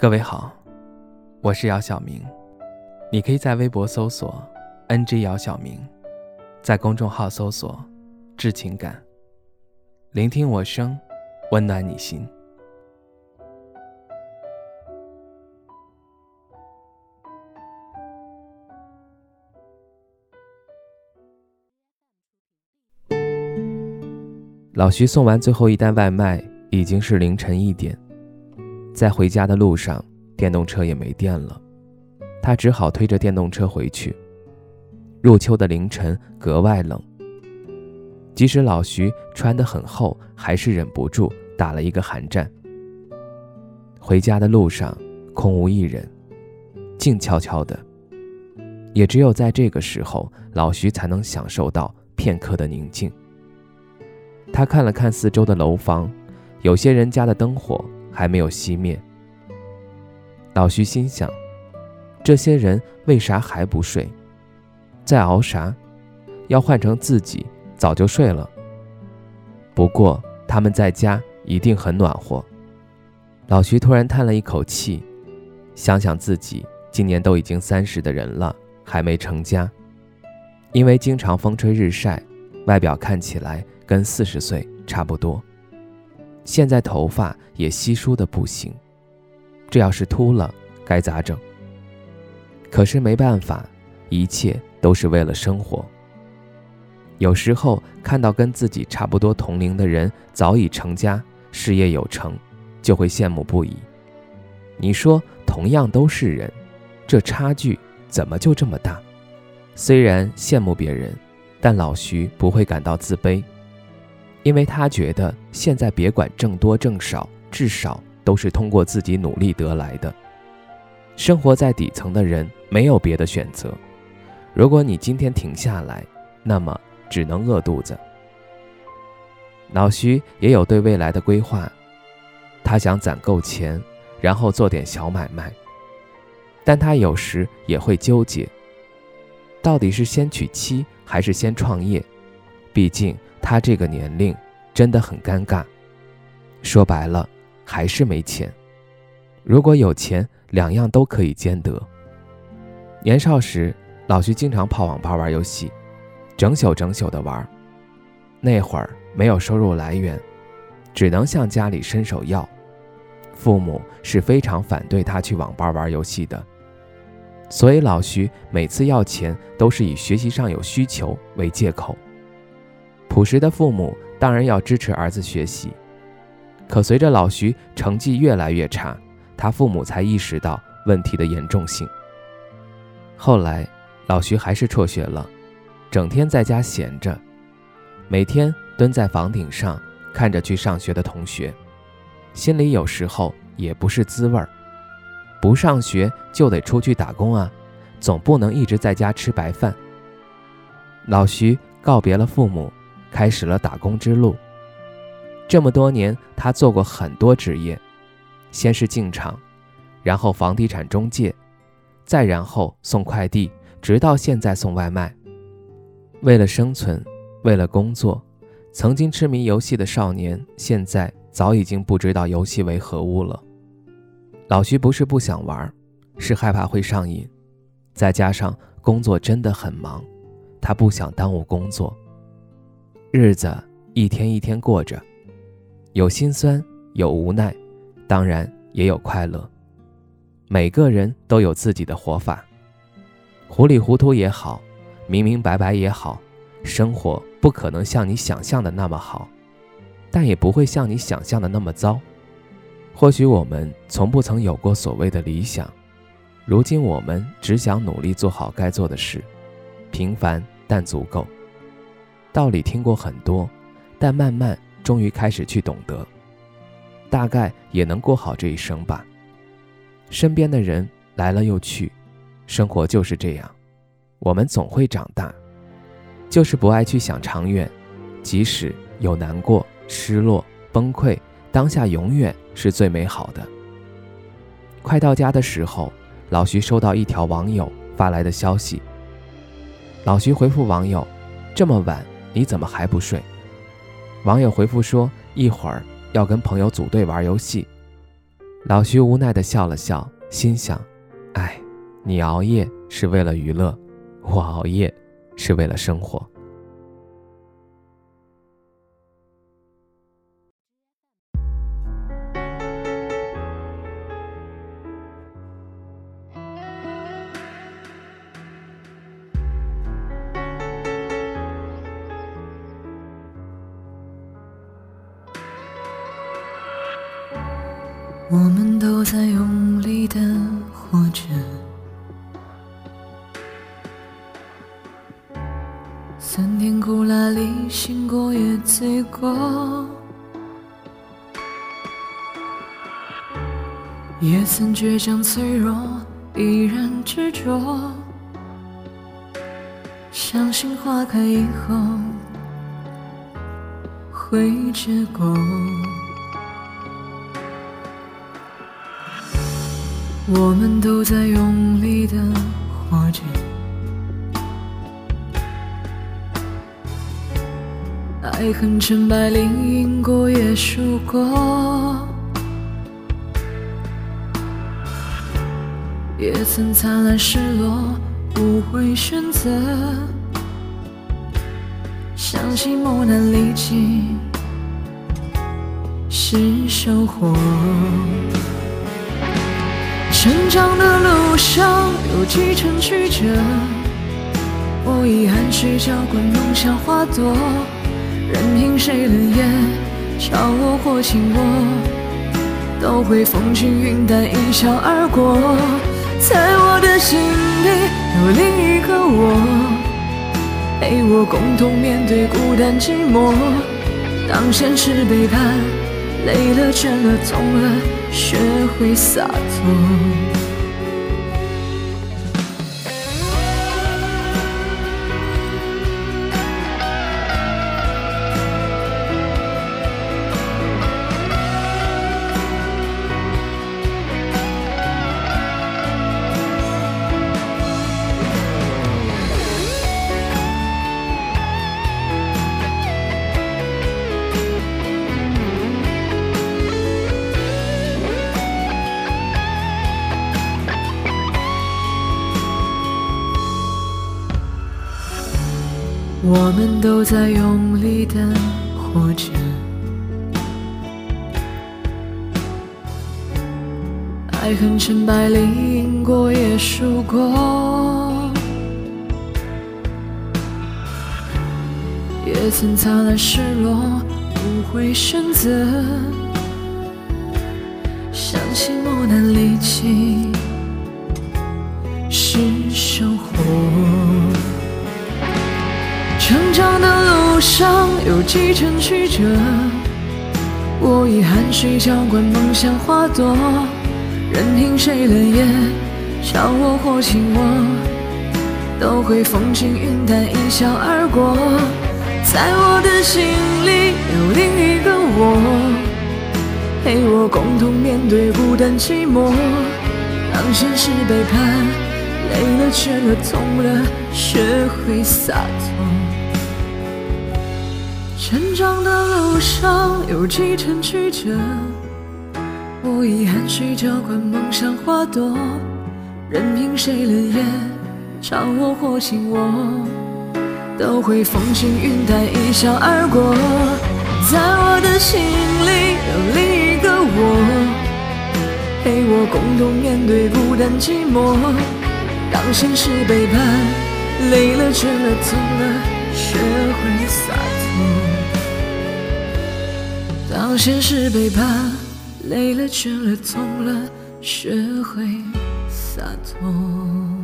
各位好，我是姚晓明，你可以在微博搜索 “ng 姚晓明”，在公众号搜索“致情感”，聆听我声，温暖你心。老徐送完最后一单外卖，已经是凌晨一点。在回家的路上，电动车也没电了，他只好推着电动车回去。入秋的凌晨格外冷，即使老徐穿得很厚，还是忍不住打了一个寒战。回家的路上空无一人，静悄悄的，也只有在这个时候，老徐才能享受到片刻的宁静。他看了看四周的楼房，有些人家的灯火。还没有熄灭，老徐心想：这些人为啥还不睡？在熬啥？要换成自己，早就睡了。不过他们在家一定很暖和。老徐突然叹了一口气，想想自己今年都已经三十的人了，还没成家，因为经常风吹日晒，外表看起来跟四十岁差不多。现在头发也稀疏的不行，这要是秃了该咋整？可是没办法，一切都是为了生活。有时候看到跟自己差不多同龄的人早已成家、事业有成，就会羡慕不已。你说，同样都是人，这差距怎么就这么大？虽然羡慕别人，但老徐不会感到自卑。因为他觉得现在别管挣多挣少，至少都是通过自己努力得来的。生活在底层的人没有别的选择。如果你今天停下来，那么只能饿肚子。老徐也有对未来的规划，他想攒够钱，然后做点小买卖。但他有时也会纠结，到底是先娶妻还是先创业？毕竟。他这个年龄真的很尴尬，说白了还是没钱。如果有钱，两样都可以兼得。年少时，老徐经常泡网吧玩游戏，整宿整宿的玩。那会儿没有收入来源，只能向家里伸手要。父母是非常反对他去网吧玩游戏的，所以老徐每次要钱都是以学习上有需求为借口。朴实的父母当然要支持儿子学习，可随着老徐成绩越来越差，他父母才意识到问题的严重性。后来，老徐还是辍学了，整天在家闲着，每天蹲在房顶上看着去上学的同学，心里有时候也不是滋味儿。不上学就得出去打工啊，总不能一直在家吃白饭。老徐告别了父母。开始了打工之路。这么多年，他做过很多职业，先是进厂，然后房地产中介，再然后送快递，直到现在送外卖。为了生存，为了工作，曾经痴迷游戏的少年，现在早已经不知道游戏为何物了。老徐不是不想玩，是害怕会上瘾，再加上工作真的很忙，他不想耽误工作。日子一天一天过着，有心酸，有无奈，当然也有快乐。每个人都有自己的活法，糊里糊涂也好，明明白白也好，生活不可能像你想象的那么好，但也不会像你想象的那么糟。或许我们从不曾有过所谓的理想，如今我们只想努力做好该做的事，平凡但足够。道理听过很多，但慢慢终于开始去懂得，大概也能过好这一生吧。身边的人来了又去，生活就是这样，我们总会长大，就是不爱去想长远。即使有难过、失落、崩溃，当下永远是最美好的。快到家的时候，老徐收到一条网友发来的消息，老徐回复网友：“这么晚。”你怎么还不睡？网友回复说：“一会儿要跟朋友组队玩游戏。”老徐无奈地笑了笑，心想：“哎，你熬夜是为了娱乐，我熬夜是为了生活。”我们都在用力的活着，酸甜苦辣里醒过也醉过，也曾倔强脆弱，依然执着，相信花开以后会结果。我们都在用力的活着，爱恨成败里赢过也输过，也曾灿烂失落，不会选择，相信磨难历尽是收获。成长的路上有几程曲折，我遗憾谁浇灌梦想花朵，任凭谁冷眼嘲我或轻我，都会风轻云淡一笑而过。在我的心里有另一个我，陪我共同面对孤单寂寞。当现实背叛，累了倦了痛了。学会洒脱。我们都在用力的活着，爱恨成败里赢过也输过，也曾灿烂失落，不会选择，相信磨难历尽是收长的路上有几程曲折，我以汗水浇灌梦想花朵，任凭谁冷眼嘲我或轻我，都会风轻云淡一笑而过。在我的心里有另一个我，陪我共同面对孤单寂寞。当现实背叛，累了倦了痛了，学会洒脱。成长的路上有几程曲折，我以汗水浇灌梦想花朵，任凭谁冷眼嘲我或轻我，都会风轻云淡一笑而过。在我的心里有另一个我，陪我共同面对孤单寂寞。当现实背叛，累了倦了痛了，学会洒脱。当现实背叛，累了倦了痛了，学会洒脱。